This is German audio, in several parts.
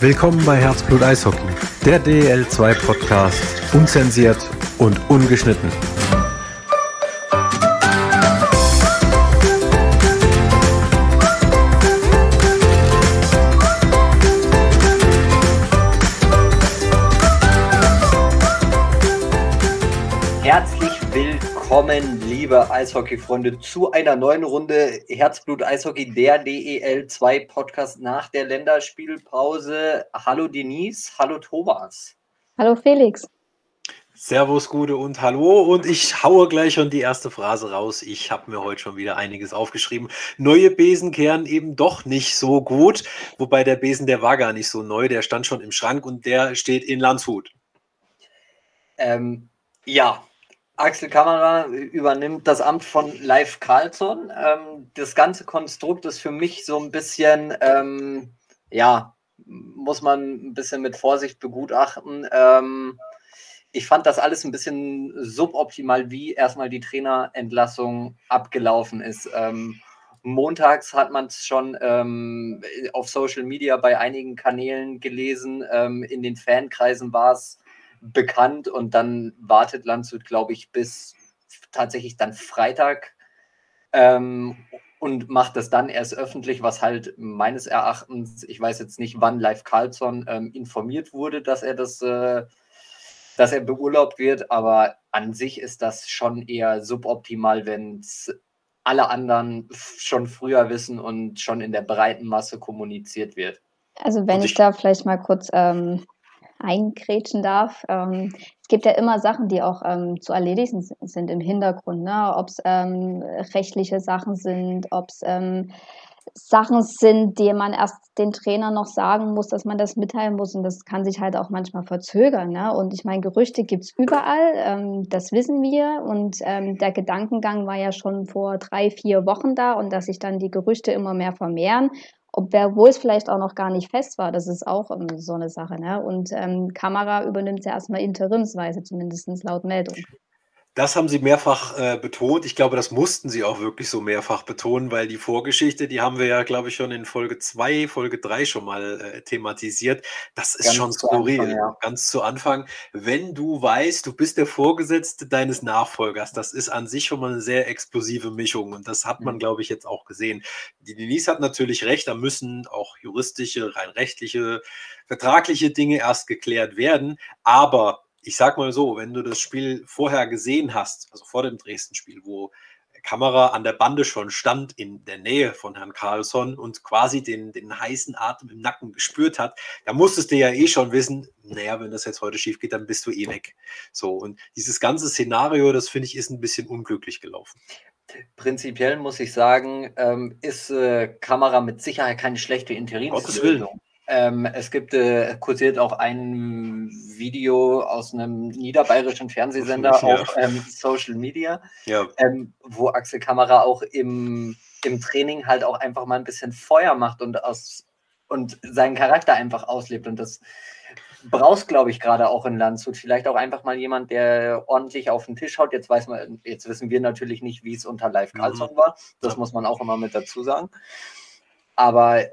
Willkommen bei Herzblut Eishockey, der DL2 Podcast, unzensiert und ungeschnitten. Willkommen, liebe Eishockey-Freunde, zu einer neuen Runde Herzblut Eishockey, der DEL2 Podcast nach der Länderspielpause. Hallo Denise, hallo Thomas. Hallo Felix. Servus, Gude und Hallo. Und ich haue gleich schon die erste Phrase raus. Ich habe mir heute schon wieder einiges aufgeschrieben. Neue Besen kehren eben doch nicht so gut. Wobei der Besen, der war gar nicht so neu. Der stand schon im Schrank und der steht in Landshut. Ähm, ja, Axel Kammerer übernimmt das Amt von Live Carlson. Ähm, das ganze Konstrukt ist für mich so ein bisschen, ähm, ja, muss man ein bisschen mit Vorsicht begutachten. Ähm, ich fand das alles ein bisschen suboptimal, wie erstmal die Trainerentlassung abgelaufen ist. Ähm, montags hat man es schon ähm, auf Social Media bei einigen Kanälen gelesen. Ähm, in den Fankreisen war es bekannt und dann wartet Landshut, glaube ich, bis tatsächlich dann Freitag ähm, und macht das dann erst öffentlich, was halt meines Erachtens, ich weiß jetzt nicht, wann Live Carlson ähm, informiert wurde, dass er das, äh, dass er beurlaubt wird, aber an sich ist das schon eher suboptimal, wenn es alle anderen schon früher wissen und schon in der breiten Masse kommuniziert wird. Also wenn ich, ich, da vielleicht mal kurz ähm, eingrätschen darf. Ähm, es gibt ja immer Sachen, die auch ähm, zu erledigen sind im Hintergrund, ne? ob es ähm, rechtliche Sachen sind, ob es ähm, Sachen sind, die man erst den Trainer noch sagen muss, dass man das mitteilen muss. Und das kann sich halt auch manchmal verzögern. Ne? Und ich meine, Gerüchte gibt es überall, ähm, das wissen wir. Und ähm, der Gedankengang war ja schon vor drei, vier Wochen da und dass sich dann die Gerüchte immer mehr vermehren obwohl es vielleicht auch noch gar nicht fest war, das ist auch um, so eine Sache. Ne? Und ähm, Kamera übernimmt ja erstmal interimsweise, zumindest laut Meldung. Das haben Sie mehrfach äh, betont. Ich glaube, das mussten Sie auch wirklich so mehrfach betonen, weil die Vorgeschichte, die haben wir ja, glaube ich, schon in Folge 2, Folge 3 schon mal äh, thematisiert. Das ist ganz schon skurril, Anfang, ja. ganz zu Anfang. Wenn du weißt, du bist der Vorgesetzte deines Nachfolgers, das ist an sich schon mal eine sehr explosive Mischung und das hat man, mhm. glaube ich, jetzt auch gesehen. Die Denise hat natürlich recht, da müssen auch juristische, rein rechtliche, vertragliche Dinge erst geklärt werden, aber ich sag mal so, wenn du das Spiel vorher gesehen hast, also vor dem Dresden-Spiel, wo Kamera an der Bande schon stand in der Nähe von Herrn Carlsson und quasi den, den heißen Atem im Nacken gespürt hat, da musstest du ja eh schon wissen, naja, wenn das jetzt heute schief geht, dann bist du eh weg. So, und dieses ganze Szenario, das finde ich, ist ein bisschen unglücklich gelaufen. Prinzipiell muss ich sagen, ähm, ist äh, Kamera mit Sicherheit keine schlechte Interimslösung. Ähm, es gibt, äh, kursiert auch ein Video aus einem niederbayerischen Fernsehsender ja. auf ähm, Social Media, ja. ähm, wo Axel Kamera auch im, im Training halt auch einfach mal ein bisschen Feuer macht und, aus, und seinen Charakter einfach auslebt. Und das brauchst, glaube ich, gerade auch in Landshut. Vielleicht auch einfach mal jemand, der ordentlich auf den Tisch haut. Jetzt weiß man, jetzt wissen wir natürlich nicht, wie es unter Live Carlson mhm. war. Das muss man auch immer mit dazu sagen. Aber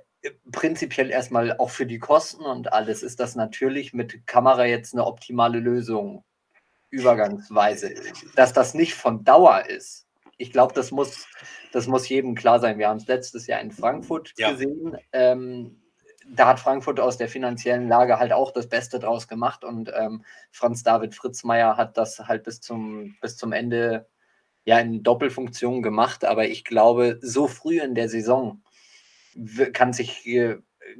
prinzipiell erstmal auch für die Kosten und alles ist das natürlich mit Kamera jetzt eine optimale Lösung übergangsweise. Dass das nicht von Dauer ist, ich glaube, das muss, das muss jedem klar sein. Wir haben es letztes Jahr in Frankfurt ja. gesehen. Ähm, da hat Frankfurt aus der finanziellen Lage halt auch das Beste draus gemacht und ähm, Franz David Fritzmeier hat das halt bis zum, bis zum Ende ja in Doppelfunktion gemacht. Aber ich glaube, so früh in der Saison kann sich,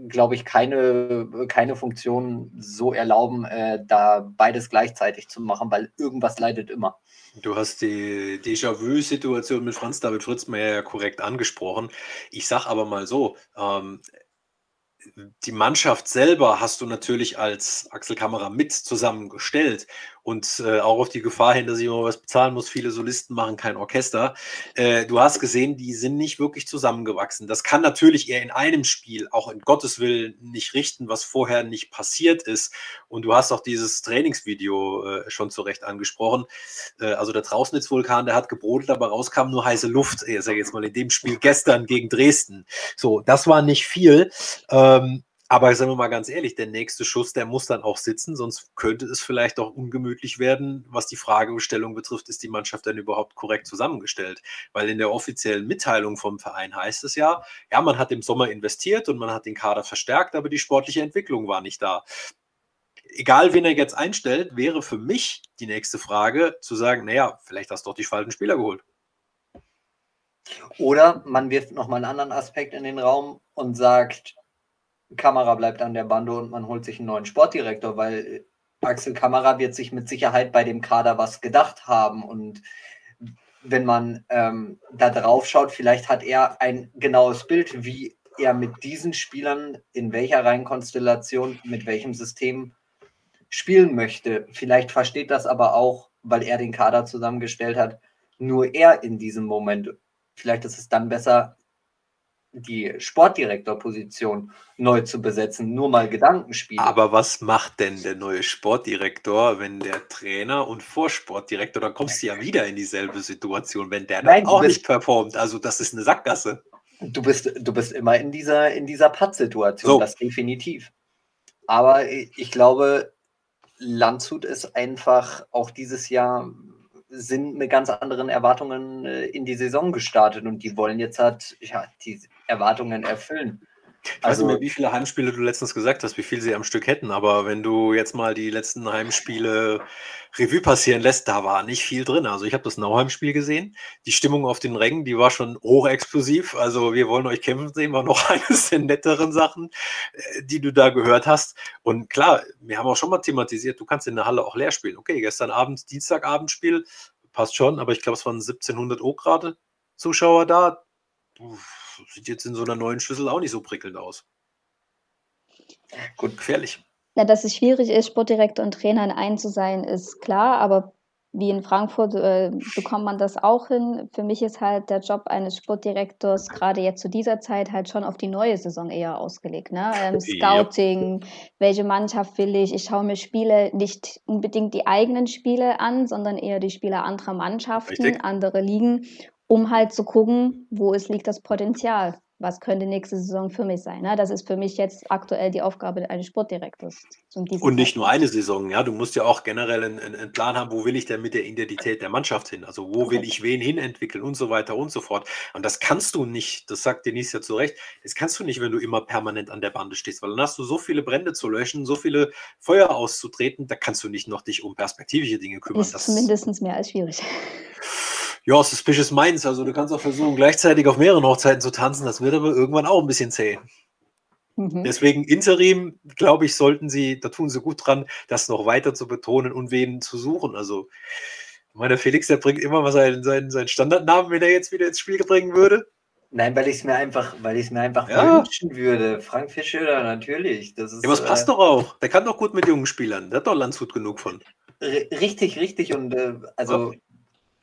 glaube ich, keine, keine Funktion so erlauben, äh, da beides gleichzeitig zu machen, weil irgendwas leidet immer. Du hast die Déjà-vu-Situation mit Franz David Fritzmeier ja korrekt angesprochen. Ich sage aber mal so, ähm, die Mannschaft selber hast du natürlich als Axel Kamera mit zusammengestellt und äh, auch auf die Gefahr hin, dass ich immer was bezahlen muss. Viele Solisten machen kein Orchester. Äh, du hast gesehen, die sind nicht wirklich zusammengewachsen. Das kann natürlich eher in einem Spiel, auch in Gottes Willen, nicht richten, was vorher nicht passiert ist. Und du hast auch dieses Trainingsvideo äh, schon zu Recht angesprochen. Äh, also der Trausnitzvulkan, der hat gebrodelt, aber rauskam nur heiße Luft. Ich sage jetzt mal in dem Spiel gestern gegen Dresden. So, das war nicht viel. Ähm, Aber sagen wir mal ganz ehrlich, der nächste Schuss, der muss dann auch sitzen, sonst könnte es vielleicht auch ungemütlich werden. Was die Fragestellung betrifft, ist die Mannschaft denn überhaupt korrekt zusammengestellt? Weil in der offiziellen Mitteilung vom Verein heißt es ja, ja, man hat im Sommer investiert und man hat den Kader verstärkt, aber die sportliche Entwicklung war nicht da. Egal, wen er jetzt einstellt, wäre für mich die nächste Frage zu sagen, naja, vielleicht hast du doch die falschen Spieler geholt. Oder man wirft nochmal einen anderen Aspekt in den Raum und sagt, Kamera bleibt an der Bande und man holt sich einen neuen Sportdirektor, weil Axel Kamera wird sich mit Sicherheit bei dem Kader was gedacht haben. Und wenn man ähm, da drauf schaut, vielleicht hat er ein genaues Bild, wie er mit diesen Spielern in welcher Reihenkonstellation, mit welchem System spielen möchte. Vielleicht versteht das aber auch, weil er den Kader zusammengestellt hat, nur er in diesem Moment. Vielleicht ist es dann besser, die Sportdirektorposition neu zu besetzen, nur mal Gedankenspiele. Aber was macht denn der neue Sportdirektor, wenn der Trainer und Vorsportdirektor, dann kommst du ja wieder in dieselbe Situation, wenn der Nein, dann auch nicht performt. Also das ist eine Sackgasse. Du bist, du bist immer in dieser, in dieser Pattsituation, so. das definitiv. Aber ich glaube, Landshut ist einfach auch dieses Jahr sind mit ganz anderen Erwartungen äh, in die Saison gestartet und die wollen jetzt halt ja, die Erwartungen erfüllen. Ich weiß nicht mehr, also wie viele Heimspiele du letztens gesagt hast, wie viel sie am Stück hätten, aber wenn du jetzt mal die letzten Heimspiele Revue passieren lässt, da war nicht viel drin. Also ich habe das Nauheim-Spiel gesehen. Die Stimmung auf den Rängen, die war schon hochexplosiv. Also wir wollen euch kämpfen sehen, war noch eines der netteren Sachen, äh, die du da gehört hast. Und klar, wir haben auch schon mal thematisiert, du kannst in der Halle auch leer spielen. Okay, gestern Abend, Dienstagabendspiel, passt schon, aber ich glaube, es waren 1700 O gerade Zuschauer da. Uff sieht jetzt in so einer neuen Schlüssel auch nicht so prickelnd aus. Gut, gefährlich. Ja, dass es schwierig ist, Sportdirektor und Trainer in einem zu sein, ist klar, aber wie in Frankfurt äh, bekommt man das auch hin. Für mich ist halt der Job eines Sportdirektors gerade jetzt zu dieser Zeit halt schon auf die neue Saison eher ausgelegt. Ne? Ähm, Scouting, ja. welche Mannschaft will ich? Ich schaue mir Spiele, nicht unbedingt die eigenen Spiele an, sondern eher die Spiele anderer Mannschaften, Richtig. andere Ligen um halt zu gucken, wo es liegt das Potenzial. Was könnte nächste Saison für mich sein? Ne? Das ist für mich jetzt aktuell die Aufgabe eines Sportdirektors. Und nicht nur eine Saison, ja. Du musst ja auch generell einen, einen, Plan haben, wo will ich denn mit der Identität der Mannschaft hin? Also wo will ich wen hin entwickeln und so weiter und so fort. Und das kannst du nicht, das sagt Denise ja zu Recht, das kannst du nicht, wenn du immer permanent an der Bande stehst, weil dann hast du so viele Brände zu löschen, so viele Feuer auszutreten, da kannst du nicht noch dich um perspektivische Dinge kümmern. Ist das zumindest mehr als schwierig. Ja, Suspicious Minds. Also du kannst auch versuchen, gleichzeitig auf mehreren Hochzeiten zu tanzen. Das wird aber irgendwann auch ein bisschen zäh. Mhm. Deswegen Interim, glaube ich, sollten sie, da tun sie gut dran, das noch weiter zu betonen und wen zu suchen. Also, meiner Felix, der bringt immer mal seinen, seinen, seinen Standardnamen, wenn er jetzt wieder ins Spiel bringen würde. Nein, weil ich es mir einfach, weil ich es mir einfach ja. wünschen würde. Frank Fischöder, natürlich. Das ist, ja, was äh, passt doch auch. Der kann doch gut mit jungen Spielern. Der hat doch Landshut genug von. Richtig, richtig. Und äh, also ja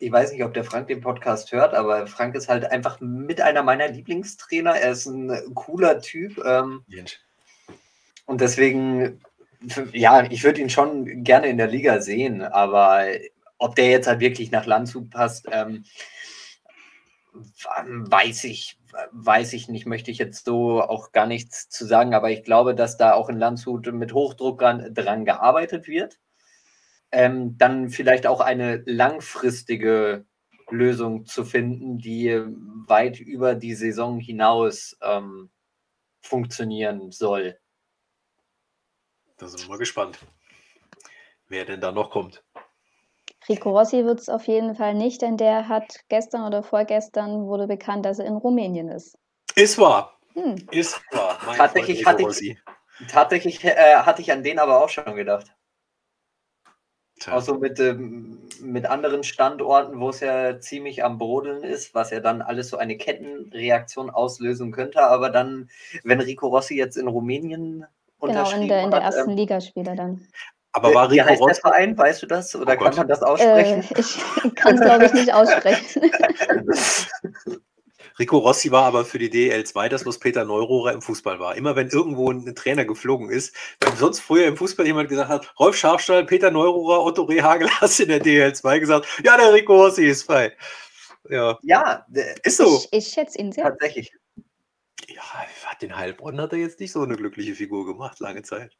ich weiß nicht, ob der Frank den Podcast hört, aber Frank ist halt einfach mit einer meiner Lieblingstrainer. Er ist ein cooler Typ. Ähm, und deswegen, ja, ich würde ihn schon gerne in der Liga sehen, aber ob der jetzt halt wirklich nach Landshut passt, ähm, weiß ich, weiß ich nicht, möchte ich jetzt so auch gar nichts zu sagen, aber ich glaube, dass da auch in Landshut mit Hochdruck dran, dran gearbeitet wird ähm, dann vielleicht auch eine langfristige Lösung zu finden, die weit über die Saison hinaus ähm, funktionieren soll. Da sind wir mal gespannt, wer denn da noch kommt. Rico Rossi wird es auf jeden Fall nicht, denn der hat gestern oder vorgestern wurde bekannt, dass er in Rumänien ist. Ist wahr. Hm. Ist wahr. tatsächlich hatte ich, tatsächlich äh, hatte ich an den aber auch schon gedacht. Tja. Auch so mit, ähm, mit anderen Standorten, wo es ja ziemlich am Brodeln ist, was ja dann alles so eine Kettenreaktion auslösen könnte. Aber dann, wenn Rico Rossi jetzt in Rumänien Genau, in der, in der ersten ähm, Liga spielt er dann. Aber war Rico Wie heißt Rossi? der Verein, weißt du das? Oder oh kann man das aussprechen? Äh, ich kann es, glaube ich, nicht aussprechen. Rico Rossi war aber für die DL2 das, was Peter Neurohrer im Fußball war. Immer wenn irgendwo ein Trainer geflogen ist, wenn sonst früher im Fußball jemand gesagt hat, Rolf Scharfstall, Peter Neurohrer, Otto Rehagel, hast in der DL2 gesagt, ja, der Rico Rossi ist frei. Ja, ja ist so. Ich, ich schätze ihn sehr. Tatsächlich. Ja, hat den Heilbronn hat er jetzt nicht so eine glückliche Figur gemacht, lange Zeit.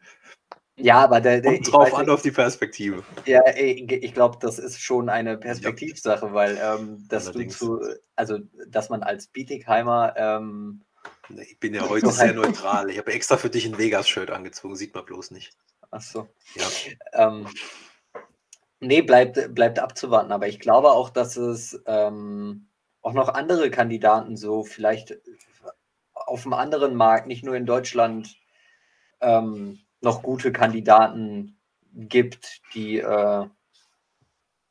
Ja, aber der, der Kommt drauf an auf die Perspektive. Ja, ich, glaube, das ist schon eine Perspektivsache, ja. weil ähm, dass Allerdings. du zu, also dass man als Bietigheimer ähm, ich bin ja heute sehr neutral. Ich habe extra für dich ein Vegas-Shirt angezogen, sieht man bloß nicht. Ach so. Ja. Ähm, nee, bleibt, bleibt abzuwarten. Aber ich glaube auch, dass es ähm, auch noch andere Kandidaten so vielleicht auf einem anderen Markt, nicht nur in Deutschland, ähm, noch gute Kandidaten gibt, die äh,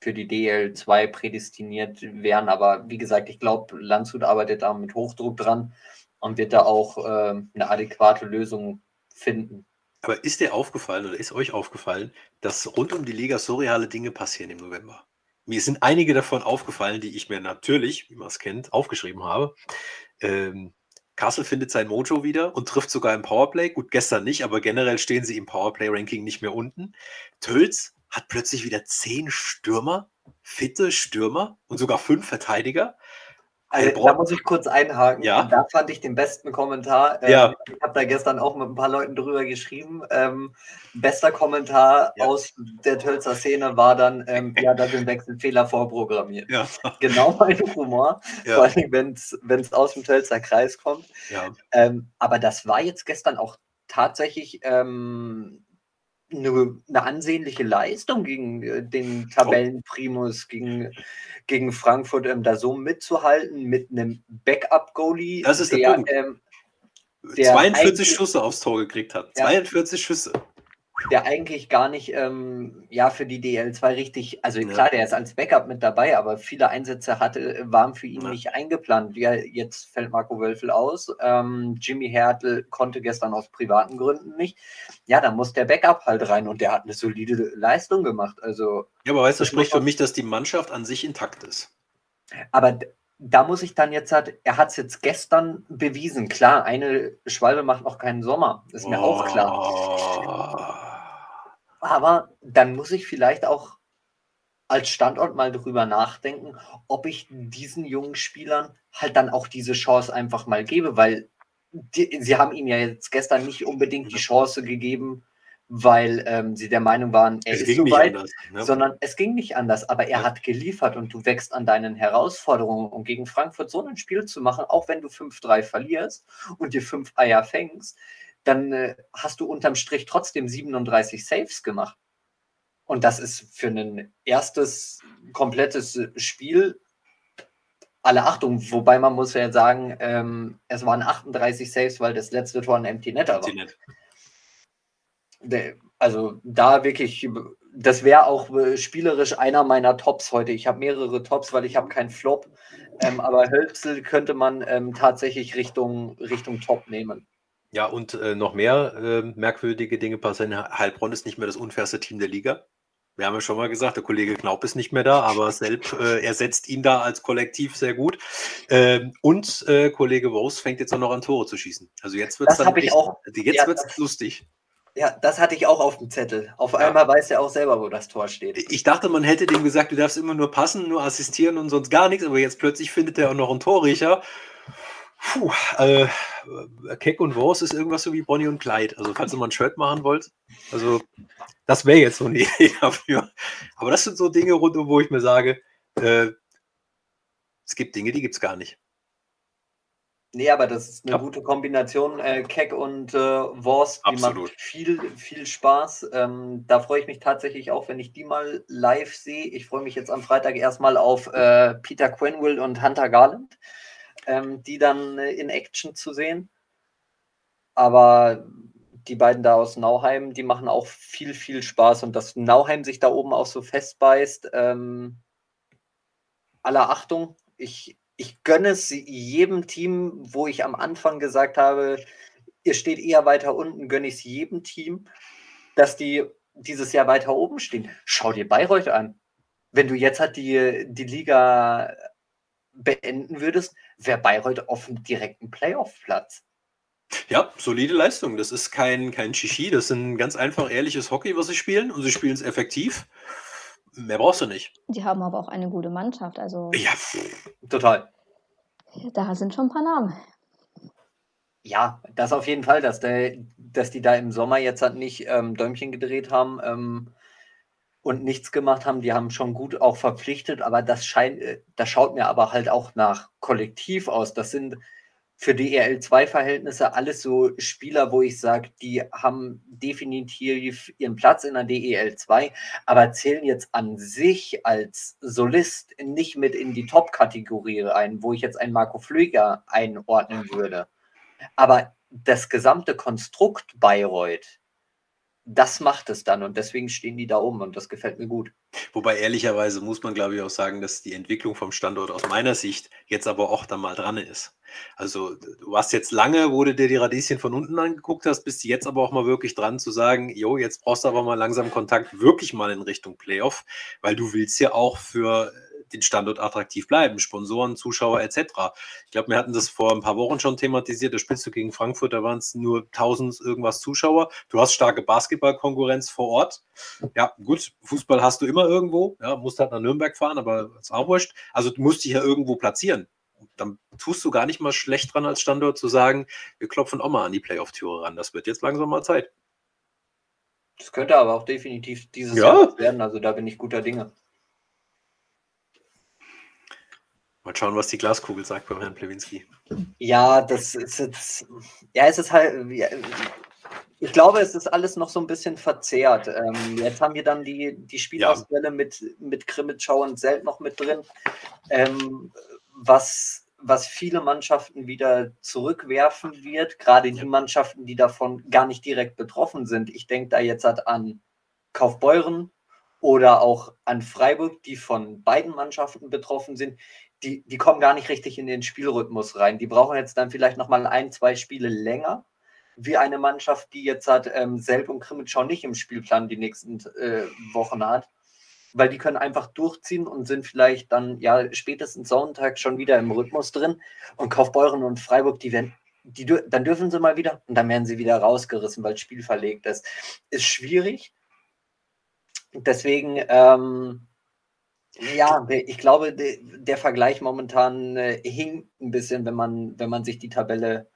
für die DL2 prädestiniert wären. Aber wie gesagt, ich glaube, Landshut arbeitet da mit Hochdruck dran und wird da auch äh, eine adäquate Lösung finden. Aber ist dir aufgefallen oder ist euch aufgefallen, dass rund um die Liga surreale Dinge passieren im November? Mir sind einige davon aufgefallen, die ich mir natürlich, wie man es kennt, aufgeschrieben habe. Ähm, Kassel findet sein Mojo wieder und trifft sogar im Powerplay. Gut, gestern nicht, aber generell stehen sie im Powerplay-Ranking nicht mehr unten. Tölz hat plötzlich wieder zehn Stürmer, fitte Stürmer und sogar fünf Verteidiger. Also, da muss ich kurz einhaken. Ja. Da fand ich den besten Kommentar. Ähm, ja. Ich habe da gestern auch mit ein paar Leuten drüber geschrieben. Ähm, bester Kommentar ja. aus der Tölzer Szene war dann, ähm, ja, da sind Wechselfehler vorprogrammiert. Ja. Genau mein Humor. Ja. Vor allem, wenn es aus dem Tölzer Kreis kommt. Ja. Ähm, aber das war jetzt gestern auch tatsächlich ähm, eine, eine ansehnliche Leistung gegen äh, den Tabellenprimus, gegen, gegen Frankfurt, ähm, da so mitzuhalten mit einem Backup-Goalie. Das ist der, der Punkt. Ähm, der 42 Schüsse aufs Tor gekriegt hat. 42 ja. Schüsse der eigentlich gar nicht ähm, ja, für die DL2 richtig, also klar, der ist als Backup mit dabei, aber viele Einsätze hatte, waren für ihn ja. nicht eingeplant. Ja, jetzt fällt Marco Wölfel aus. Ähm, Jimmy Hertel konnte gestern aus privaten Gründen nicht. Ja, da muss der Backup halt rein und der hat eine solide Leistung gemacht. Also, ja, aber weißt du, das spricht für mich, dass die Mannschaft an sich intakt ist. Aber da muss ich dann jetzt halt, er hat es jetzt gestern bewiesen. Klar, eine Schwalbe macht noch keinen Sommer, ist mir oh. auch klar. Aber dann muss ich vielleicht auch als Standort mal drüber nachdenken, ob ich diesen jungen Spielern halt dann auch diese Chance einfach mal gebe, weil die, sie haben ihm ja jetzt gestern nicht unbedingt die Chance gegeben, weil ähm, sie der Meinung waren, er es ist so weit, anders, ne? sondern es ging nicht anders, aber er ja. hat geliefert und du wächst an deinen Herausforderungen und gegen Frankfurt so ein Spiel zu machen, auch wenn du 5-3 verlierst und dir fünf Eier fängst, dann äh, hast du unterm Strich trotzdem 37 Saves gemacht. Und das ist für ein erstes komplettes Spiel alle Achtung, wobei man muss ja sagen, ähm, es waren 38 Saves, weil das letzte Tor ein Empty Netter war. Net. Also da wirklich, das wäre auch äh, spielerisch einer meiner Tops heute. Ich habe mehrere Tops, weil ich habe keinen Flop, ähm, aber Hölzel könnte man ähm, tatsächlich Richtung, Richtung Top nehmen. Ja, und äh, noch mehr äh, merkwürdige Dinge passieren. Heilbronn ist nicht mehr das unfairste Team der Liga. Wir haben ja schon mal gesagt, der Kollege Knaub ist nicht mehr da, aber Selb äh, ersetzt ihn da als Kollektiv sehr gut. Ähm, und äh, Kollege Rose fängt jetzt auch noch an Tore zu schießen. Also jetzt wird es dann echt, auch, jetzt ja, wird's lustig. Ja, das hatte ich auch auf dem Zettel. Auf ja. einmal weiß er auch selber, wo das Tor steht. Ich dachte, man hätte dem gesagt, du darfst immer nur passen, nur assistieren und sonst gar nichts, aber jetzt plötzlich findet er auch noch einen Torriecher Puh, äh, Keck und Wurst ist irgendwas so wie Bonnie und Clyde. Also, falls ihr mal ein Shirt machen wollt, also, das wäre jetzt so eine Idee dafür. Aber das sind so Dinge rundum, wo ich mir sage, äh, es gibt Dinge, die gibt es gar nicht. Nee, aber das ist eine ja. gute Kombination, äh, Keck und äh, Wurst. Die Absolut. macht viel, viel Spaß. Ähm, da freue ich mich tatsächlich auch, wenn ich die mal live sehe. Ich freue mich jetzt am Freitag erstmal auf äh, Peter Quenville und Hunter Garland ähm, die dann äh, in Action zu sehen. Aber die beiden da aus Nauheim, die machen auch viel, viel Spaß und dass Nauheim sich da oben auch so festbeißt, ähm, aller Achtung. Ich, ich gönne es jedem Team, wo ich am Anfang gesagt habe, ihr steht eher weiter unten, gönne ich es jedem Team, dass die dieses Jahr weiter oben stehen. Schau dir Bayreuth an. Wenn du jetzt halt die, die Liga beenden würdest, wäre Bayreuth auf dem direkten Playoff-Platz. Ja, solide Leistung. Das ist kein, kein Shishi, das ist ein ganz einfach ehrliches Hockey, was sie spielen und sie spielen es effektiv. Mehr brauchst du nicht. Die haben aber auch eine gute Mannschaft. Also ja, total. Da sind schon ein paar Namen. Ja, das auf jeden Fall, dass, der, dass die da im Sommer jetzt halt nicht ähm, Däumchen gedreht haben ähm, und nichts gemacht haben. Die haben schon gut auch verpflichtet, aber das scheint, äh, das schaut mir aber halt auch nach Kollektiv aus. Das sind für die DEL2-Verhältnisse alles so Spieler, wo ich sage, die haben definitiv ihren Platz in der DEL2, aber zählen jetzt an sich als Solist nicht mit in die Top-Kategorie rein, wo ich jetzt einen Marco Flüger einordnen würde. Aber das gesamte Konstrukt Bayreuth, das macht es dann und deswegen stehen die da oben und das gefällt mir gut. Wobei ehrlicherweise muss man, glaube ich, auch sagen, dass die Entwicklung vom Standort aus meiner Sicht jetzt aber auch da mal dran ist. Also du warst jetzt lange, wo du dir die Radieschen von unten angeguckt hast, bist du jetzt aber auch mal wirklich dran zu sagen, jo, jetzt brauchst du aber mal langsam Kontakt wirklich mal in Richtung Playoff, weil du willst ja auch für den Standort attraktiv bleiben, Sponsoren, Zuschauer etc. Ich glaube, wir hatten das vor ein paar Wochen schon thematisiert. Da spielst du gegen Frankfurt, da waren es nur 1000 irgendwas Zuschauer. Du hast starke Basketballkonkurrenz vor Ort. Ja, gut, Fußball hast du immer irgendwo. Ja, musst halt nach Nürnberg fahren, aber ist auch wurscht. Also du musst dich ja irgendwo platzieren. Dann tust du gar nicht mal schlecht dran als Standort zu sagen, wir klopfen auch mal an die Playoff-Türe ran. Das wird jetzt langsam mal Zeit. Das könnte aber auch definitiv dieses ja. Jahr werden. Also da bin ich guter Dinge. Mal schauen, was die Glaskugel sagt beim Herrn Plewinski. Ja, das ist jetzt. Ja, es ist halt. Ich glaube, es ist alles noch so ein bisschen verzerrt. Ähm, jetzt haben wir dann die, die Spielausfälle ja. mit, mit Krimitschau und Selt noch mit drin, ähm, was, was viele Mannschaften wieder zurückwerfen wird, gerade die Mannschaften, die davon gar nicht direkt betroffen sind. Ich denke da jetzt halt an Kaufbeuren oder auch an Freiburg, die von beiden Mannschaften betroffen sind die, die kommen gar nicht richtig in den Spielrhythmus rein. Die brauchen jetzt dann vielleicht nochmal ein, zwei Spiele länger, wie eine Mannschaft, die jetzt hat ähm, Selb und Krimitschau nicht im Spielplan die nächsten äh, Wochen hat. Weil die können einfach durchziehen und sind vielleicht dann ja spätestens Sonntag schon wieder im Rhythmus drin. Und Kaufbeuren und Freiburg, die werden, die, dann dürfen sie mal wieder und dann werden sie wieder rausgerissen, weil das Spiel verlegt ist. Ist schwierig. Deswegen, ähm, ja, ich glaube, der Vergleich momentan äh, hinkt ein bisschen, wenn man, wenn man sich die Tabelle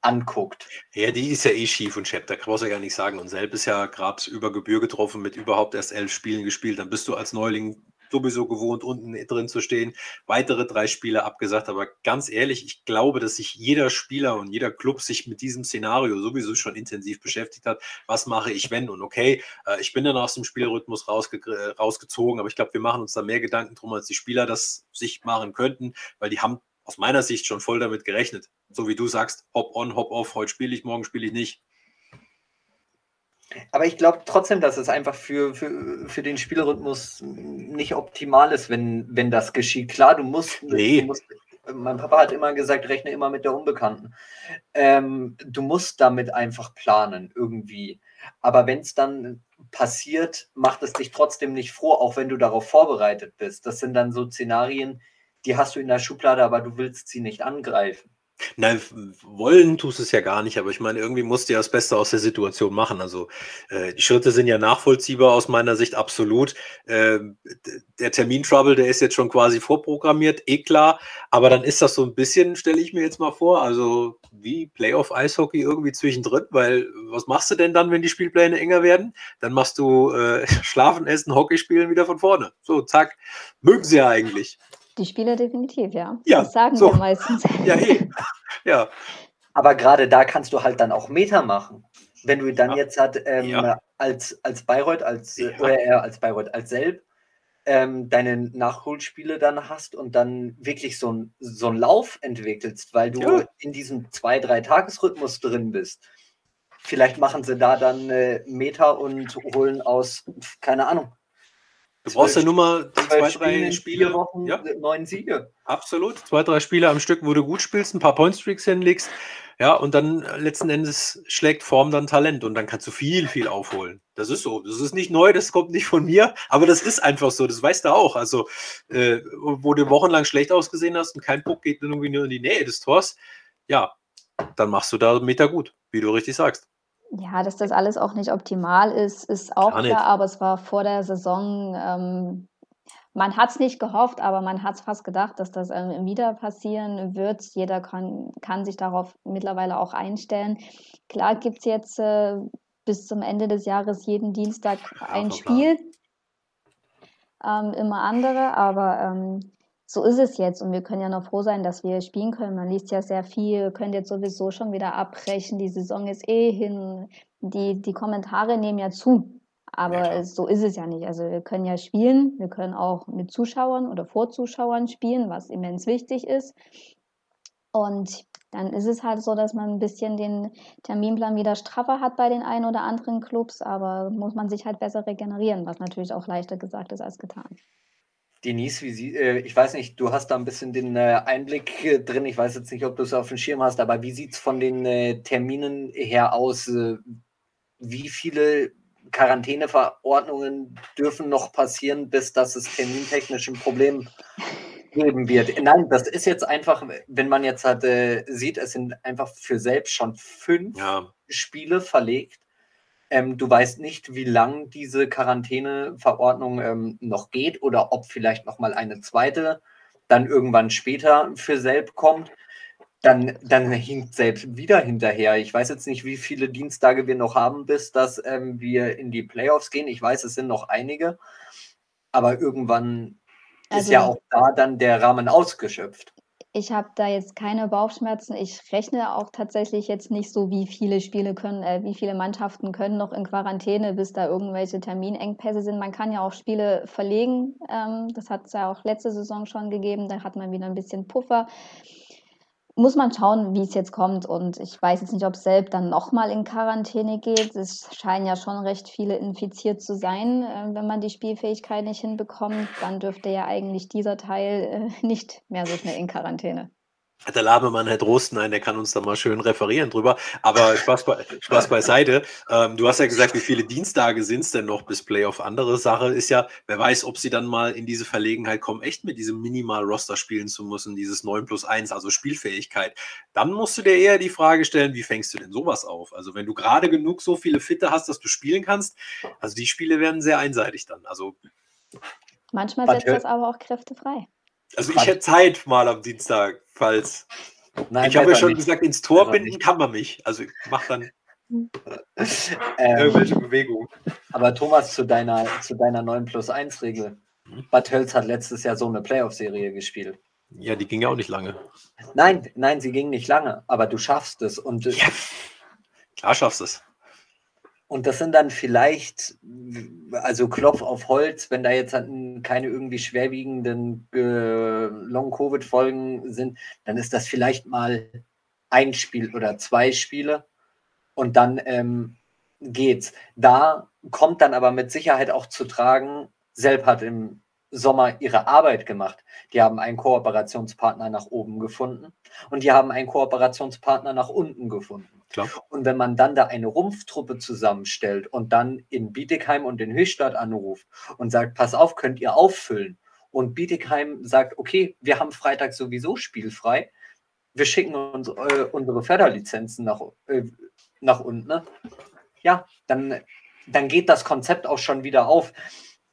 anguckt. Ja, die ist ja eh schief und schepp, da brauchst du ja gar nicht sagen. Und selbst ist ja gerade über Gebühr getroffen, mit überhaupt erst elf Spielen gespielt. Dann bist du als Neuling sowieso gewohnt, unten drin zu stehen. Weitere drei Spiele abgesagt. Aber ganz ehrlich, ich glaube, dass sich jeder Spieler und jeder Club sich mit diesem Szenario sowieso schon intensiv beschäftigt hat. Was mache ich, wenn? Und okay, äh, ich bin dann aus dem Spielrhythmus rausge äh, rausgezogen, aber ich glaube, wir machen uns da mehr Gedanken drum, als die Spieler das sich machen könnten, weil die haben aus meiner Sicht schon voll damit gerechnet. So wie du sagst, hop on, hop off, heute spiele ich, morgen spiele ich nicht. Aber ich glaube trotzdem, dass es einfach für, für, für den Spielrhythmus nicht optimal ist, wenn, wenn das geschieht. Klar, du musst, nee. du musst mein Papa hat immer gesagt, rechne immer mit der Unbekannten. Ähm, du musst damit einfach planen, irgendwie. Aber wenn es dann passiert, macht es dich trotzdem nicht froh, auch wenn du darauf vorbereitet bist. Das sind dann so Szenarien, die hast du in der Schublade, aber du willst sie nicht angreifen. Nein, wollen tust es ja gar nicht, aber ich meine, irgendwie musst du ja das Beste aus der Situation machen. Also äh, die Schritte sind ja nachvollziehbar aus meiner Sicht absolut. Äh, der Termin-Trouble, der ist jetzt schon quasi vorprogrammiert, eh klar, aber dann ist das so ein bisschen, stelle ich mir jetzt mal vor, also wie Playoff-Eishockey irgendwie zwischendrin, weil was machst du denn dann, wenn die Spielpläne enger werden? Dann machst du äh, Schlafen, Essen, Hockey spielen wieder von vorne. So, zack, mögen sie ja eigentlich. Die Spieler definitiv, ja. Ja, das sagen so. wir meistens. Ja, eh. ja. Aber gerade da kannst du halt dann auch Meter machen. Wenn du dann ja. jetzt halt, ähm, ja. als, als Bayreuth, als, ja. oder eher als Bayreuth, als Selb, ähm, deine Nachholspiele dann hast und dann wirklich so, ein, so einen Lauf entwickelst, weil du in diesem zwei, drei Tagesrhythmus drin bist. Vielleicht machen sie da dann äh, Meter und holen aus, keine Ahnung, Du brauchst ja nur mal zwei, drei Spiele. Wochen, ja. neun Siege. Absolut. Zwei, drei Spiele am Stück, wo du gut spielst, ein paar Pointstreaks hinlegst. Ja, und dann letzten Endes schlägt Form dann Talent und dann kannst du viel, viel aufholen. Das ist so. Das ist nicht neu, das kommt nicht von mir, aber das ist einfach so. Das weißt du auch. Also, äh, wo du wochenlang schlecht ausgesehen hast und kein Puck geht irgendwie nur in die Nähe des Tors, ja, dann machst du da Meter gut, wie du richtig sagst. Ja, dass das alles auch nicht optimal ist, ist auch klar, aber es war vor der Saison, ähm, man hat es nicht gehofft, aber man hat es fast gedacht, dass das ähm, wieder passieren wird. Jeder kann, kann sich darauf mittlerweile auch einstellen. Klar gibt es jetzt äh, bis zum Ende des Jahres jeden Dienstag ein Spiel, ähm, immer andere, aber ähm, so ist es jetzt und wir können ja noch froh sein, dass wir spielen können. Man liest ja sehr viel, könnt jetzt sowieso schon wieder abbrechen, die Saison ist eh hin, die, die Kommentare nehmen ja zu. Aber ja, so ist es ja nicht. Also wir können ja spielen, wir können auch mit Zuschauern oder vor Zuschauern spielen, was immens wichtig ist. Und dann ist es halt so, dass man ein bisschen den Terminplan wieder straffer hat bei den einen oder anderen Clubs, aber muss man sich halt besser regenerieren, was natürlich auch leichter gesagt ist als getan. Denise, wie sie, äh, ich weiß nicht, du hast da ein bisschen den äh, Einblick äh, drin. Ich weiß jetzt nicht, ob du es auf dem Schirm hast, aber wie sieht es von den äh, Terminen her aus? Äh, wie viele Quarantäneverordnungen dürfen noch passieren, bis dass es termintechnisch ein Problem geben wird? Nein, das ist jetzt einfach, wenn man jetzt halt, sieht, es sind einfach für selbst schon fünf ja. Spiele verlegt. Ähm, du weißt nicht, wie lang diese Quarantäneverordnung ähm, noch geht oder ob vielleicht noch mal eine zweite dann irgendwann später für Selb kommt. Dann, dann hinkt selbst wieder hinterher. Ich weiß jetzt nicht, wie viele Dienstage wir noch haben, bis dass ähm, wir in die Playoffs gehen. Ich weiß, es sind noch einige. Aber irgendwann also, ist ja auch da dann der Rahmen ausgeschöpft. Ich habe da jetzt keine Bauchschmerzen. Ich rechne auch tatsächlich jetzt nicht so, wie viele Spiele können, äh, wie viele Mannschaften können noch in Quarantäne, bis da irgendwelche Terminengpässe sind. Man kann ja auch Spiele verlegen. Ähm, das hat es ja auch letzte Saison schon gegeben. Da hat man wieder ein bisschen Puffer muss man schauen, wie es jetzt kommt. Und ich weiß jetzt nicht, ob Selb dann nochmal in Quarantäne geht. Es scheinen ja schon recht viele infiziert zu sein. Äh, wenn man die Spielfähigkeit nicht hinbekommt, dann dürfte ja eigentlich dieser Teil äh, nicht mehr so schnell in Quarantäne der Labemann Herr Drosten der kann uns da mal schön referieren drüber. Aber Spaß, be Spaß beiseite. Ähm, du hast ja gesagt, wie viele Dienstage sind es denn noch bis Playoff? Andere Sache ist ja, wer weiß, ob sie dann mal in diese Verlegenheit kommen, echt mit diesem Minimal-Roster spielen zu müssen, dieses 9 plus 1, also Spielfähigkeit. Dann musst du dir eher die Frage stellen, wie fängst du denn sowas auf? Also wenn du gerade genug so viele Fitte hast, dass du spielen kannst, also die Spiele werden sehr einseitig dann. Also Manchmal setzt das aber auch Kräfte frei. Also ich hätte Zeit mal am Dienstag, falls. Nein, ich habe ja schon nicht. gesagt, ins Tor binden nicht. kann man mich. Also ich mache dann ähm, irgendwelche Bewegungen. Aber Thomas, zu deiner, zu deiner 9 plus 1 Regel. Mhm. Bad Hölz hat letztes Jahr so eine Playoff-Serie gespielt. Ja, die ging ja auch nicht lange. Nein, nein, sie ging nicht lange, aber du schaffst es. Und ja, klar schaffst es. Und das sind dann vielleicht, also Klopf auf Holz, wenn da jetzt keine irgendwie schwerwiegenden äh, Long-Covid-Folgen sind, dann ist das vielleicht mal ein Spiel oder zwei Spiele und dann ähm, geht's. Da kommt dann aber mit Sicherheit auch zu tragen, Selb hat im Sommer ihre Arbeit gemacht. Die haben einen Kooperationspartner nach oben gefunden und die haben einen Kooperationspartner nach unten gefunden. Klar. Und wenn man dann da eine Rumpftruppe zusammenstellt und dann in Bietigheim und in Höchstadt anruft und sagt, pass auf, könnt ihr auffüllen. Und Bietigheim sagt, okay, wir haben Freitag sowieso spielfrei. Wir schicken uns äh, unsere Förderlizenzen nach, äh, nach unten. Ne? Ja, dann, dann geht das Konzept auch schon wieder auf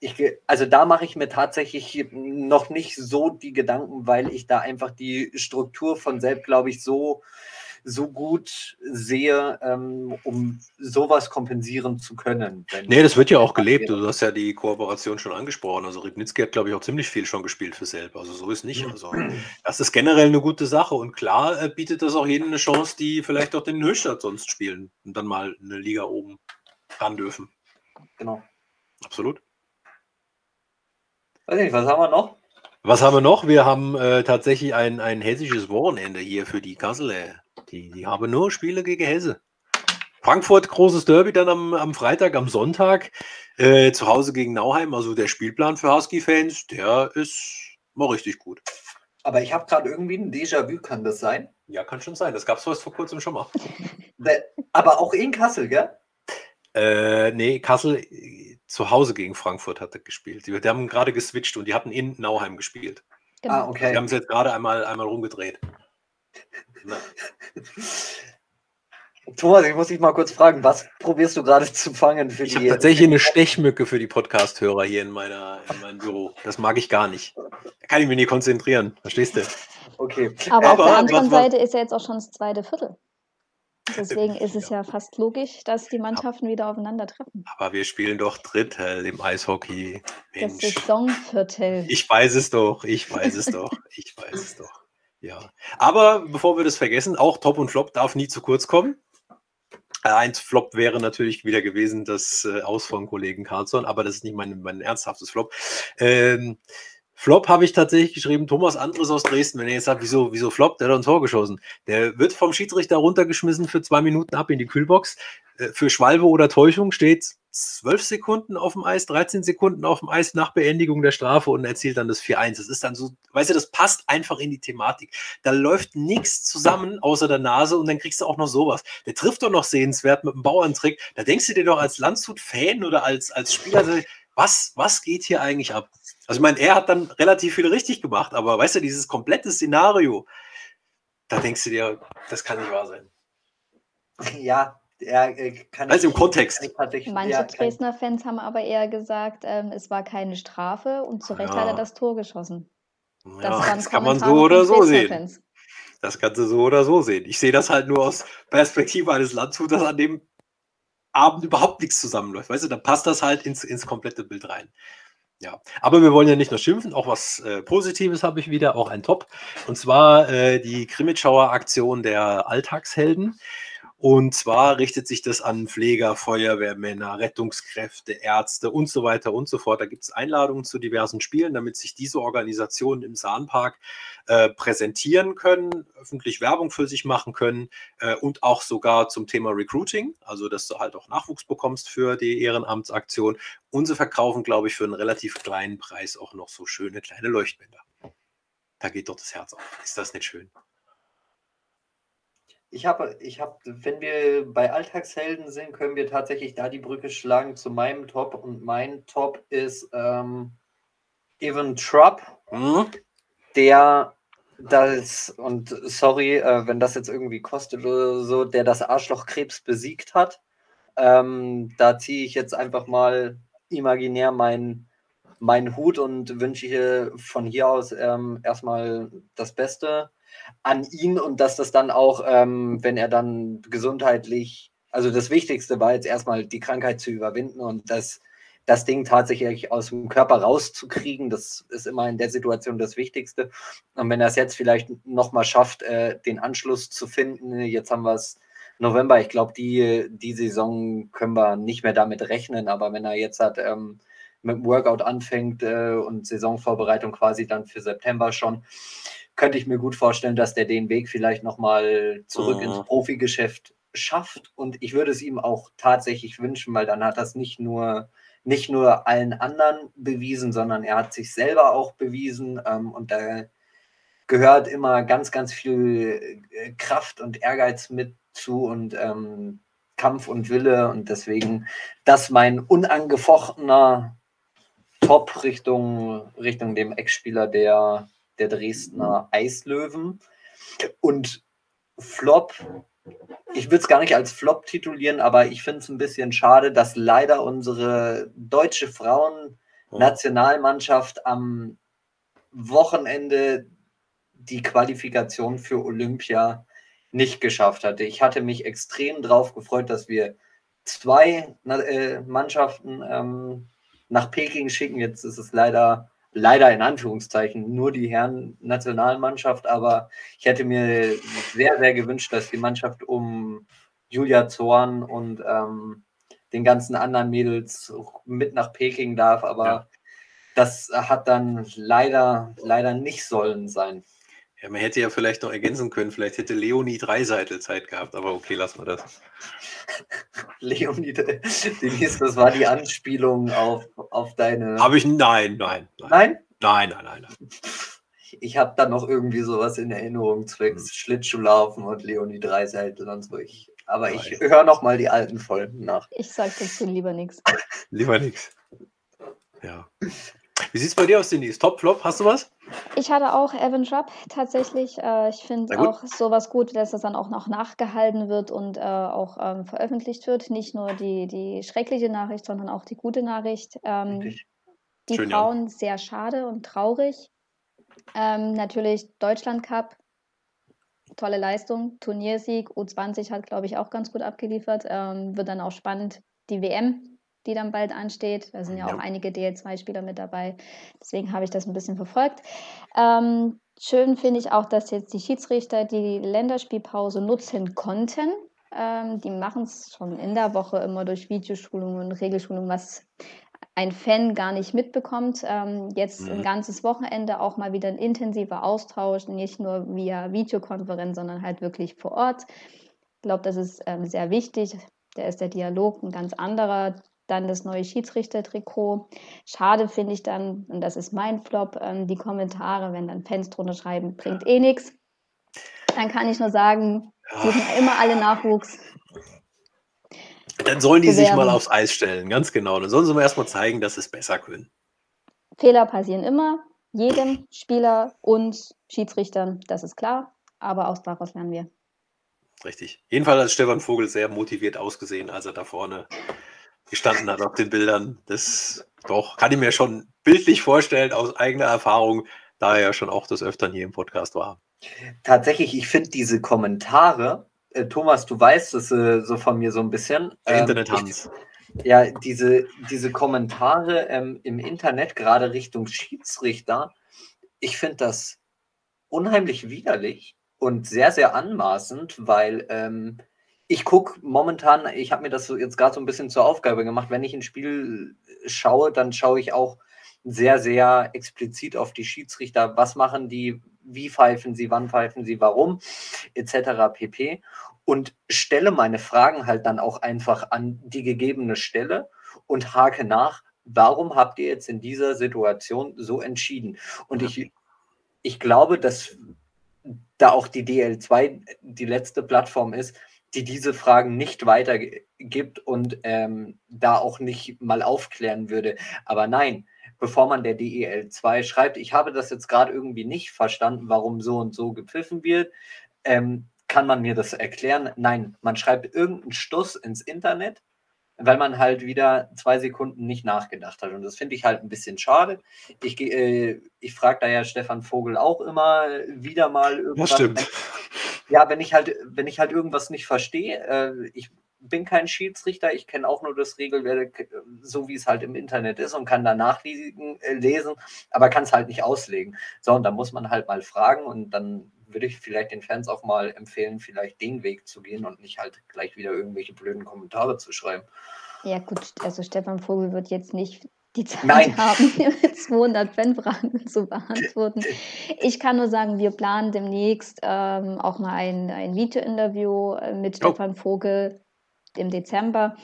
ich, also da mache ich mir tatsächlich noch nicht so die Gedanken, weil ich da einfach die Struktur von selbst, glaube ich, so, so gut sehe, ähm, um sowas kompensieren zu können. Nee, das wird ja auch gelebt. Du hast ja die Kooperation schon angesprochen. Also Ribnitzki hat, glaube ich, auch ziemlich viel schon gespielt für Selb. Also so ist nicht. Also das ist generell eine gute Sache. Und klar äh, bietet das auch jedem eine Chance, die vielleicht auch den Höchstadt sonst spielen und dann mal eine Liga oben ran dürfen. Genau. Absolut. Weiß nicht, was haben wir noch? Was haben wir noch? Wir haben äh, tatsächlich ein, ein hessisches Wochenende hier für die Kassel. Die, die haben nur Spiele gegen Hesse. Frankfurt, großes Derby dann am, am Freitag, am Sonntag. Äh, zu Hause gegen Nauheim. Also der Spielplan für Husky-Fans, der ist mal richtig gut. Aber ich habe gerade irgendwie ein Déjà-vu, kann das sein? Ja, kann schon sein. Das gab es vor kurzem schon mal. Aber auch in Kassel, gell? Äh, nee, Kassel zu Hause gegen Frankfurt hat er gespielt. Die, die haben gerade geswitcht und die hatten in Nauheim gespielt. Genau. Ah, okay. Die haben es jetzt gerade einmal, einmal rumgedreht. Thomas, ich muss dich mal kurz fragen, was probierst du gerade zu fangen für ich die... Ich habe tatsächlich eine Stechmücke für die Podcast-Hörer hier in, meiner, in meinem Büro. Das mag ich gar nicht. Da kann ich mich nicht konzentrieren, verstehst du? Okay. Aber, Aber auf der anderen Seite ist ja jetzt auch schon das zweite Viertel. Deswegen ist es ja. ja fast logisch, dass die Mannschaften wieder aufeinandertreffen. Aber wir spielen doch Drittel im Eishockey. Mensch. Das Saisonviertel. Ich weiß es doch, ich weiß es doch, ich weiß es doch. Ja. Aber bevor wir das vergessen, auch Top und Flop darf nie zu kurz kommen. Äh, ein Flop wäre natürlich wieder gewesen das äh, Aus von Kollegen Carlson, aber das ist nicht mein, mein ernsthaftes Flop. Ähm, Flop habe ich tatsächlich geschrieben, Thomas Andres aus Dresden. Wenn ihr jetzt sagt, wieso, wieso Flop, der hat ein Tor geschossen. Der wird vom Schiedsrichter runtergeschmissen für zwei Minuten ab in die Kühlbox. Äh, für Schwalbe oder Täuschung steht zwölf Sekunden auf dem Eis, 13 Sekunden auf dem Eis nach Beendigung der Strafe und erzielt dann das 4-1. Das ist dann so, weißt du, das passt einfach in die Thematik. Da läuft nichts zusammen außer der Nase und dann kriegst du auch noch sowas. Der trifft doch noch sehenswert mit einem Bauerntrick. Da denkst du dir doch als Landshut-Fan oder als, als Spieler, was, was geht hier eigentlich ab? Also ich meine, er hat dann relativ viel richtig gemacht, aber weißt du, dieses komplette Szenario, da denkst du dir, das kann nicht wahr sein. Ja, er äh, kann Also im Kontext. Manche ja, Dresdner Fans haben aber eher gesagt, ähm, es war keine Strafe und zu Recht ja. hat er das Tor geschossen. Das, ja, das kann man so oder so sehen. Das kannst du so oder so sehen. Ich sehe das halt nur aus Perspektive eines Landshuters, an dem Abend überhaupt nichts zusammenläuft. Weißt du, dann passt das halt ins, ins komplette Bild rein. Ja, aber wir wollen ja nicht nur schimpfen, auch was äh, Positives habe ich wieder, auch ein Top. Und zwar äh, die Krimitschauer Aktion der Alltagshelden. Und zwar richtet sich das an Pfleger, Feuerwehrmänner, Rettungskräfte, Ärzte und so weiter und so fort. Da gibt es Einladungen zu diversen Spielen, damit sich diese Organisationen im Sahnpark äh, präsentieren können, öffentlich Werbung für sich machen können äh, und auch sogar zum Thema Recruiting, also dass du halt auch Nachwuchs bekommst für die Ehrenamtsaktion. Und sie verkaufen, glaube ich, für einen relativ kleinen Preis auch noch so schöne kleine Leuchtbänder. Da geht doch das Herz auf. Ist das nicht schön? Ich habe, ich habe, wenn wir bei Alltagshelden sind, können wir tatsächlich da die Brücke schlagen zu meinem Top. Und mein Top ist ähm, Evan Trupp, mhm. der das, und sorry, äh, wenn das jetzt irgendwie kostet oder so, der das Arschlochkrebs besiegt hat. Ähm, da ziehe ich jetzt einfach mal imaginär meinen mein Hut und wünsche hier von hier aus ähm, erstmal das Beste an ihn und dass das dann auch, ähm, wenn er dann gesundheitlich, also das Wichtigste war jetzt erstmal die Krankheit zu überwinden und das, das Ding tatsächlich aus dem Körper rauszukriegen, das ist immer in der Situation das Wichtigste. Und wenn er es jetzt vielleicht nochmal schafft, äh, den Anschluss zu finden, jetzt haben wir es November, ich glaube, die, die Saison können wir nicht mehr damit rechnen, aber wenn er jetzt hat, ähm, mit dem Workout anfängt äh, und Saisonvorbereitung quasi dann für September schon, könnte ich mir gut vorstellen, dass der den Weg vielleicht nochmal zurück mhm. ins Profigeschäft schafft. Und ich würde es ihm auch tatsächlich wünschen, weil dann hat das nicht nur, nicht nur allen anderen bewiesen, sondern er hat sich selber auch bewiesen. Ähm, und da gehört immer ganz, ganz viel äh, Kraft und Ehrgeiz mit zu und ähm, Kampf und Wille. Und deswegen das mein unangefochtener Top Richtung, Richtung dem Ex-Spieler der der Dresdner Eislöwen. Und Flop, ich würde es gar nicht als Flop titulieren, aber ich finde es ein bisschen schade, dass leider unsere deutsche Frauen-Nationalmannschaft am Wochenende die Qualifikation für Olympia nicht geschafft hatte. Ich hatte mich extrem darauf gefreut, dass wir zwei äh, Mannschaften ähm, nach Peking schicken. Jetzt ist es leider leider in Anführungszeichen nur die Herren Nationalmannschaft, aber ich hätte mir sehr, sehr gewünscht, dass die Mannschaft um Julia Zorn und ähm, den ganzen anderen Mädels mit nach Peking darf, aber ja. das hat dann leider, leider nicht sollen sein. Ja, man hätte ja vielleicht noch ergänzen können, vielleicht hätte Leonie Dreiseitel Zeit gehabt, aber okay, lassen wir das. Leonie, Denise, das war die Anspielung auf, auf deine. Habe ich, nein, nein, nein. Nein? Nein, nein, nein. nein. Ich habe da noch irgendwie sowas in Erinnerung, zwecks hm. Schlittschuhlaufen und Leonie Dreiseitel und so. Ich, aber nein. ich höre noch mal die alten Folgen nach. Ich sage dazu lieber nichts. Lieber nichts. Ja. Wie sieht es bei dir aus, Denise? Top, Flop, hast du was? Ich hatte auch Evan Trapp tatsächlich. Äh, ich finde auch sowas gut, dass das dann auch noch nachgehalten wird und äh, auch ähm, veröffentlicht wird. Nicht nur die, die schreckliche Nachricht, sondern auch die gute Nachricht. Ähm, die Schön, Frauen ja. sehr schade und traurig. Ähm, natürlich Deutschland Cup, tolle Leistung, Turniersieg, U20 hat, glaube ich, auch ganz gut abgeliefert. Ähm, wird dann auch spannend, die WM, die dann bald ansteht. Da sind ja, ja. auch einige DL2-Spieler mit dabei. Deswegen habe ich das ein bisschen verfolgt. Ähm, schön finde ich auch, dass jetzt die Schiedsrichter die Länderspielpause nutzen konnten. Ähm, die machen es schon in der Woche immer durch Videoschulungen und Regelschulungen, was ein Fan gar nicht mitbekommt. Ähm, jetzt mhm. ein ganzes Wochenende auch mal wieder ein intensiver Austausch, nicht nur via Videokonferenz, sondern halt wirklich vor Ort. Ich glaube, das ist ähm, sehr wichtig. Da ist der Dialog ein ganz anderer. Dann das neue Schiedsrichtertrikot. Schade finde ich dann, und das ist mein Flop, ähm, die Kommentare, wenn dann Fans drunter schreiben, bringt eh nichts. Dann kann ich nur sagen, suchen immer alle Nachwuchs. Dann sollen die bewerben. sich mal aufs Eis stellen, ganz genau. Dann sollen sie mal erstmal zeigen, dass sie es besser können. Fehler passieren immer, jedem Spieler und Schiedsrichtern, das ist klar. Aber auch daraus lernen wir. Richtig. Jedenfalls hat Stefan Vogel sehr motiviert ausgesehen, als er da vorne gestanden hat auf den Bildern. Das doch, kann ich mir schon bildlich vorstellen aus eigener Erfahrung, da er ja schon auch des Öfteren hier im Podcast war. Tatsächlich, ich finde diese Kommentare, äh, Thomas, du weißt es äh, so von mir so ein bisschen. Ähm, Internet-Hans. Ja, diese, diese Kommentare ähm, im Internet, gerade Richtung Schiedsrichter, ich finde das unheimlich widerlich und sehr, sehr anmaßend, weil ähm, ich gucke momentan, ich habe mir das jetzt gerade so ein bisschen zur Aufgabe gemacht, wenn ich ein Spiel schaue, dann schaue ich auch sehr, sehr explizit auf die Schiedsrichter. Was machen die? Wie pfeifen sie? Wann pfeifen sie? Warum? Etc. pp. Und stelle meine Fragen halt dann auch einfach an die gegebene Stelle und hake nach, warum habt ihr jetzt in dieser Situation so entschieden? Und ich, ich glaube, dass da auch die DL2 die letzte Plattform ist, die diese Fragen nicht weitergibt und ähm, da auch nicht mal aufklären würde. Aber nein, bevor man der DEL2 schreibt, ich habe das jetzt gerade irgendwie nicht verstanden, warum so und so gepfiffen wird, ähm, kann man mir das erklären? Nein, man schreibt irgendeinen Stuss ins Internet, weil man halt wieder zwei Sekunden nicht nachgedacht hat. Und das finde ich halt ein bisschen schade. Ich, äh, ich frage da ja Stefan Vogel auch immer wieder mal irgendwas. Das stimmt ja, wenn ich halt, wenn ich halt irgendwas nicht verstehe, äh, ich bin kein Schiedsrichter, ich kenne auch nur das Regelwerk, so wie es halt im Internet ist und kann da nachlesen, äh, lesen, aber kann es halt nicht auslegen. So, und da muss man halt mal fragen und dann würde ich vielleicht den Fans auch mal empfehlen, vielleicht den Weg zu gehen und nicht halt gleich wieder irgendwelche blöden Kommentare zu schreiben. Ja, gut, also Stefan Vogel wird jetzt nicht die Zeit Nein. haben, 200 Fanfragen zu beantworten. Ich kann nur sagen, wir planen demnächst ähm, auch mal ein, ein Video-Interview äh, mit oh. Stefan Vogel im Dezember,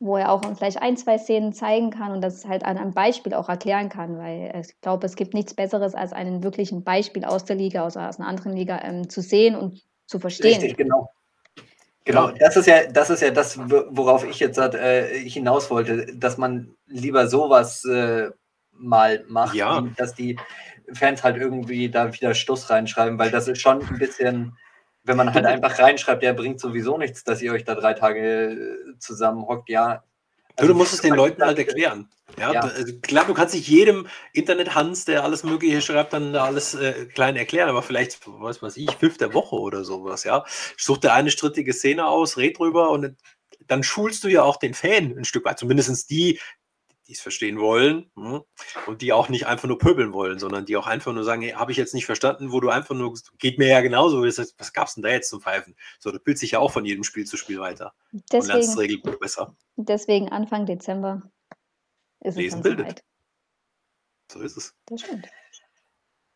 wo er auch uns gleich ein, zwei Szenen zeigen kann und das halt an einem Beispiel auch erklären kann, weil ich glaube, es gibt nichts Besseres, als einen wirklichen Beispiel aus der Liga, aus, aus einer anderen Liga ähm, zu sehen und zu verstehen. Richtig, genau. Genau, das ist ja, das ist ja das, worauf ich jetzt äh, hinaus wollte, dass man lieber sowas äh, mal macht, ja. dass die Fans halt irgendwie da wieder Stuss reinschreiben, weil das ist schon ein bisschen, wenn man halt einfach reinschreibt, der bringt sowieso nichts, dass ihr euch da drei Tage äh, zusammenhockt, ja, also, du musst es den Leuten halt erklären. Ja, ja. Also klar, du kannst nicht jedem Internet-Hans, der alles Mögliche schreibt, dann alles äh, klein erklären, aber vielleicht, was weiß ich, fünfte Woche oder sowas, ja. Such dir eine strittige Szene aus, red drüber und dann schulst du ja auch den Fan ein Stück weit, zumindest die, die es verstehen wollen hm, und die auch nicht einfach nur pöbeln wollen, sondern die auch einfach nur sagen, hey, habe ich jetzt nicht verstanden, wo du einfach nur, geht mir ja genauso, was gab es denn da jetzt zum Pfeifen? So, du bildest sich ja auch von jedem Spiel zu Spiel weiter deswegen, und lernst das Regelbuch besser. Deswegen Anfang Dezember ist Lesen es bildet. So ist es. Das stimmt.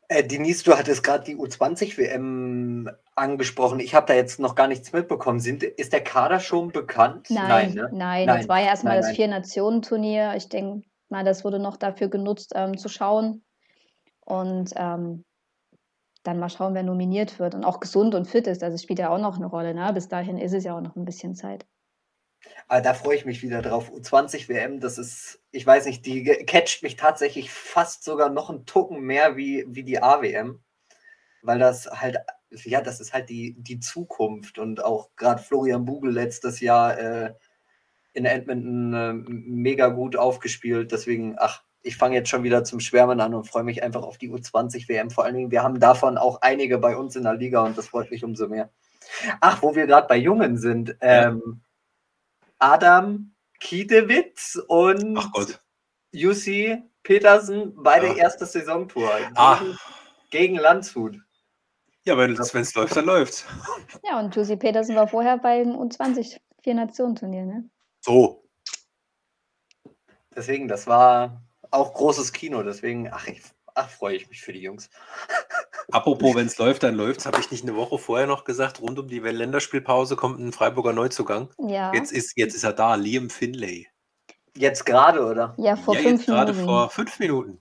Äh, Denise, du hattest gerade die U20-WM angesprochen. Ich habe da jetzt noch gar nichts mitbekommen. Sind, ist der Kader schon bekannt? Nein, nein, ne? nein, nein. Das war ja erstmal das Vier-Nationen-Turnier. Ich denke mal, das wurde noch dafür genutzt, ähm, zu schauen. Und ähm, dann mal schauen, wer nominiert wird und auch gesund und fit ist. Also spielt ja auch noch eine Rolle. Ne? Bis dahin ist es ja auch noch ein bisschen Zeit. Aber da freue ich mich wieder drauf. U20 WM, das ist, ich weiß nicht, die catcht mich tatsächlich fast sogar noch einen Tucken mehr wie, wie die AWM. Weil das halt, ja, das ist halt die, die Zukunft. Und auch gerade Florian Bugel letztes Jahr äh, in Edmonton äh, mega gut aufgespielt. Deswegen, ach, ich fange jetzt schon wieder zum Schwärmen an und freue mich einfach auf die U20 WM. Vor allen Dingen, wir haben davon auch einige bei uns in der Liga und das freut mich umso mehr. Ach, wo wir gerade bei Jungen sind. Ähm, Adam Kiedewitz und Jussi Petersen, beide ja. erste Saisontour ah. gegen, Landshut. Ja, wenn es läuft, dann läuft. Ja, und Jussi Petersen war vorher beim U20 Vier-Nationen-Turnier, ne? So. Deswegen, das war auch großes Kino, deswegen, ach, ich, ach freue ich mich für die Jungs. Apropos, wenn es läuft, dann läuft es. Habe ich nicht eine Woche vorher noch gesagt, rund um die Länderspielpause kommt ein Freiburger Neuzugang. Ja. Jetzt ist, jetzt ist er da, Liam Finlay. Jetzt gerade, oder? Ja, vor ja, fünf Minuten. Gerade vor fünf Minuten.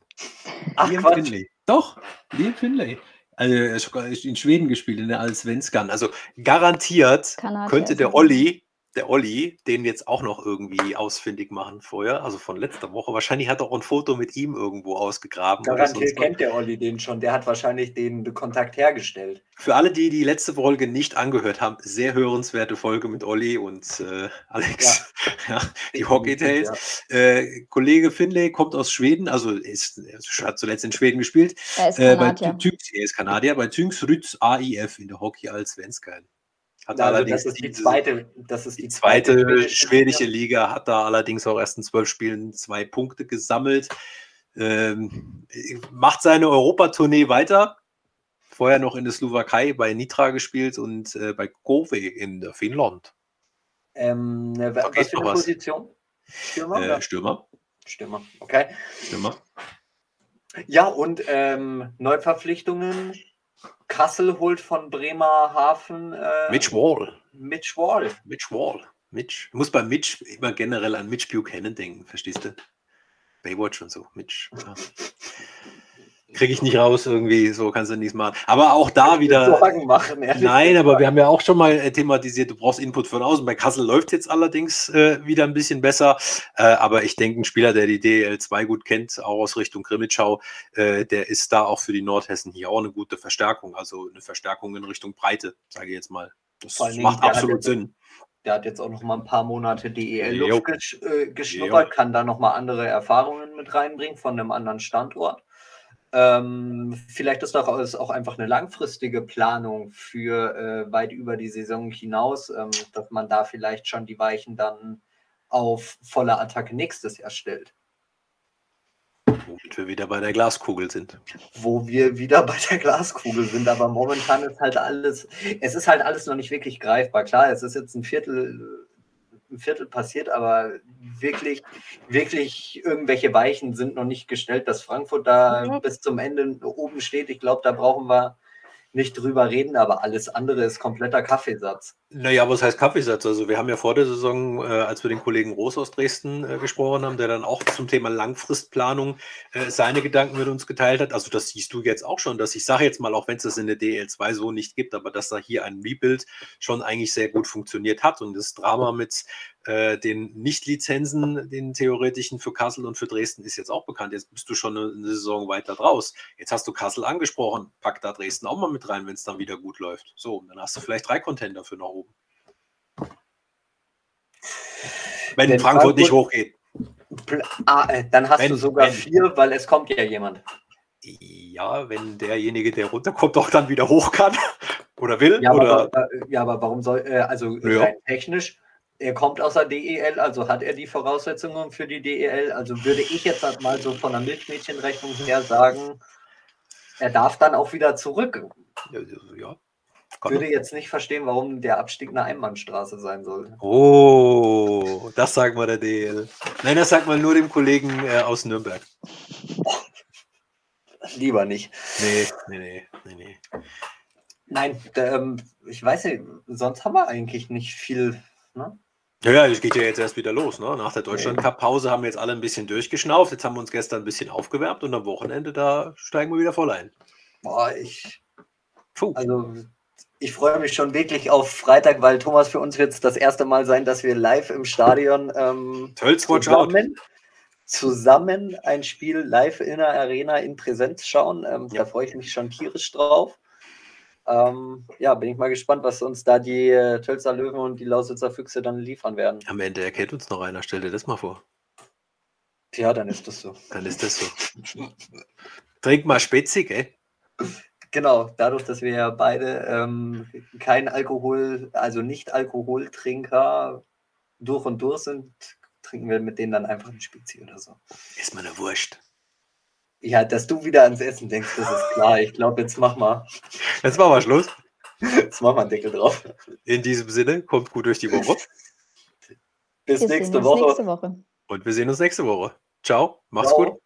Ach, Liam Quatsch. Finlay. Doch, Liam Finlay. Also, er hat in Schweden gespielt, in der Allsvenskan. Also garantiert Kanadier könnte der Olli der Olli den jetzt auch noch irgendwie ausfindig machen vorher, also von letzter Woche. Wahrscheinlich hat er auch ein Foto mit ihm irgendwo ausgegraben. Garantiert kennt der Olli den schon. Der hat wahrscheinlich den Kontakt hergestellt. Für alle, die die letzte Folge nicht angehört haben, sehr hörenswerte Folge mit Olli und äh, Alex. Ja. ja die Hockey Tales. Ja. Äh, Kollege Finlay kommt aus Schweden, also ist, hat zuletzt in Schweden gespielt. Er ist Kanadier. Äh, bei, er ist Kanadier bei Tüngsrütz AIF in der Hockey als Svenskan. Hat also allerdings das ist die zweite, das ist die, die zweite, zweite schwedische Liga, hat da allerdings auch erst in zwölf Spielen zwei Punkte gesammelt. Ähm, macht seine Europatournee weiter. Vorher noch in der Slowakei bei Nitra gespielt und äh, bei Kove in Finnland. Ähm, ne, was für eine was. Position? Stürmer? Äh, Stürmer. Stürmer, okay. Stürmer. Ja, und ähm, Neuverpflichtungen Kassel holt von Bremerhaven. Äh, Mitch Wall. Mitch Wall. Mitch Wall. Mitch. Ich muss bei Mitch immer generell an Mitch Buchanan denken, verstehst du? Baywatch und so. Mitch. Ja. Kriege ich nicht raus irgendwie, so kannst du nichts machen. Aber auch da wieder. Sorgen machen, nein, aber wir haben ja auch schon mal äh, thematisiert, du brauchst Input von außen. Bei Kassel läuft jetzt allerdings äh, wieder ein bisschen besser. Äh, aber ich denke, ein Spieler, der die DL2 gut kennt, auch aus Richtung Grimmitschau, äh, der ist da auch für die Nordhessen hier auch eine gute Verstärkung. Also eine Verstärkung in Richtung Breite, sage ich jetzt mal. Das macht absolut Sinn. Der hat jetzt auch noch mal ein paar Monate DEL-Luft gesch äh, geschnuppert, kann da noch mal andere Erfahrungen mit reinbringen von einem anderen Standort. Ähm, vielleicht ist das auch einfach eine langfristige Planung für äh, weit über die Saison hinaus, ähm, dass man da vielleicht schon die Weichen dann auf volle Attacke nächstes Jahr stellt. Womit wir wieder bei der Glaskugel sind. Wo wir wieder bei der Glaskugel sind, aber momentan ist halt alles, es ist halt alles noch nicht wirklich greifbar. Klar, es ist jetzt ein Viertel ein Viertel passiert, aber wirklich, wirklich irgendwelche Weichen sind noch nicht gestellt, dass Frankfurt da mhm. bis zum Ende oben steht. Ich glaube, da brauchen wir nicht drüber reden, aber alles andere ist kompletter Kaffeesatz. Naja, was heißt Kaffeesatz? Also wir haben ja vor der Saison, äh, als wir den Kollegen Roos aus Dresden äh, gesprochen haben, der dann auch zum Thema Langfristplanung äh, seine Gedanken mit uns geteilt hat. Also das siehst du jetzt auch schon, dass ich sage jetzt mal, auch wenn es das in der DL2 so nicht gibt, aber dass da hier ein Rebuild schon eigentlich sehr gut funktioniert hat und das Drama mit äh, den Nicht-Lizenzen, den theoretischen für Kassel und für Dresden ist jetzt auch bekannt. Jetzt bist du schon eine, eine Saison weiter draus. Jetzt hast du Kassel angesprochen, pack da Dresden auch mal mit rein, wenn es dann wieder gut läuft. So, dann hast du vielleicht drei Contender für nach oben. Wenn Frankfurt, Frankfurt, nicht hochgeht. Ah, äh, dann hast wenn, du sogar wenn, vier, weil es kommt ja jemand. Ja, wenn derjenige, der runterkommt, auch dann wieder hoch kann oder will. Ja, oder? Aber, äh, ja aber warum soll, also ja. technisch er kommt aus der DEL, also hat er die Voraussetzungen für die DEL. Also würde ich jetzt halt mal so von der Milchmädchenrechnung her sagen, er darf dann auch wieder zurück. Ja, ja. Würde jetzt nicht verstehen, warum der Abstieg eine Einbahnstraße sein soll. Oh, das sagen wir der DEL. Nein, das sagt man nur dem Kollegen äh, aus Nürnberg. Oh, lieber nicht. Nee, nee, nee, nee, nee. Nein, ähm, ich weiß nicht, sonst haben wir eigentlich nicht viel. Ne? Ja, ja, es geht ja jetzt erst wieder los. Ne? Nach der Deutschland-Cup-Pause haben wir jetzt alle ein bisschen durchgeschnauft. Jetzt haben wir uns gestern ein bisschen aufgewärmt und am Wochenende, da steigen wir wieder voll ein. Boah, ich. Puh. Also ich freue mich schon wirklich auf Freitag, weil Thomas, für uns wird es das erste Mal sein, dass wir live im Stadion ähm, zusammen, zusammen ein Spiel live in der Arena in Präsenz schauen. Ähm, ja. Da freue ich mich schon tierisch drauf. Ähm, ja, bin ich mal gespannt, was uns da die äh, Tölzer Löwen und die Lausitzer Füchse dann liefern werden. Am Ende erkennt uns noch einer, stell dir das mal vor. Ja, dann ist das so. Dann ist das so. Trink mal Spetzig, ey. Genau, dadurch, dass wir ja beide ähm, kein Alkohol, also nicht Alkoholtrinker durch und durch sind, trinken wir mit denen dann einfach ein Spezi oder so. Ist mal eine Wurst. Ja, dass du wieder ans Essen denkst, das ist klar. Ich glaube, jetzt mach mal. Jetzt machen wir Schluss. Jetzt machen wir einen Deckel drauf. In diesem Sinne, kommt gut durch die Woche. Bis nächste Woche. nächste Woche. Und wir sehen uns nächste Woche. Ciao, mach's Ciao. gut.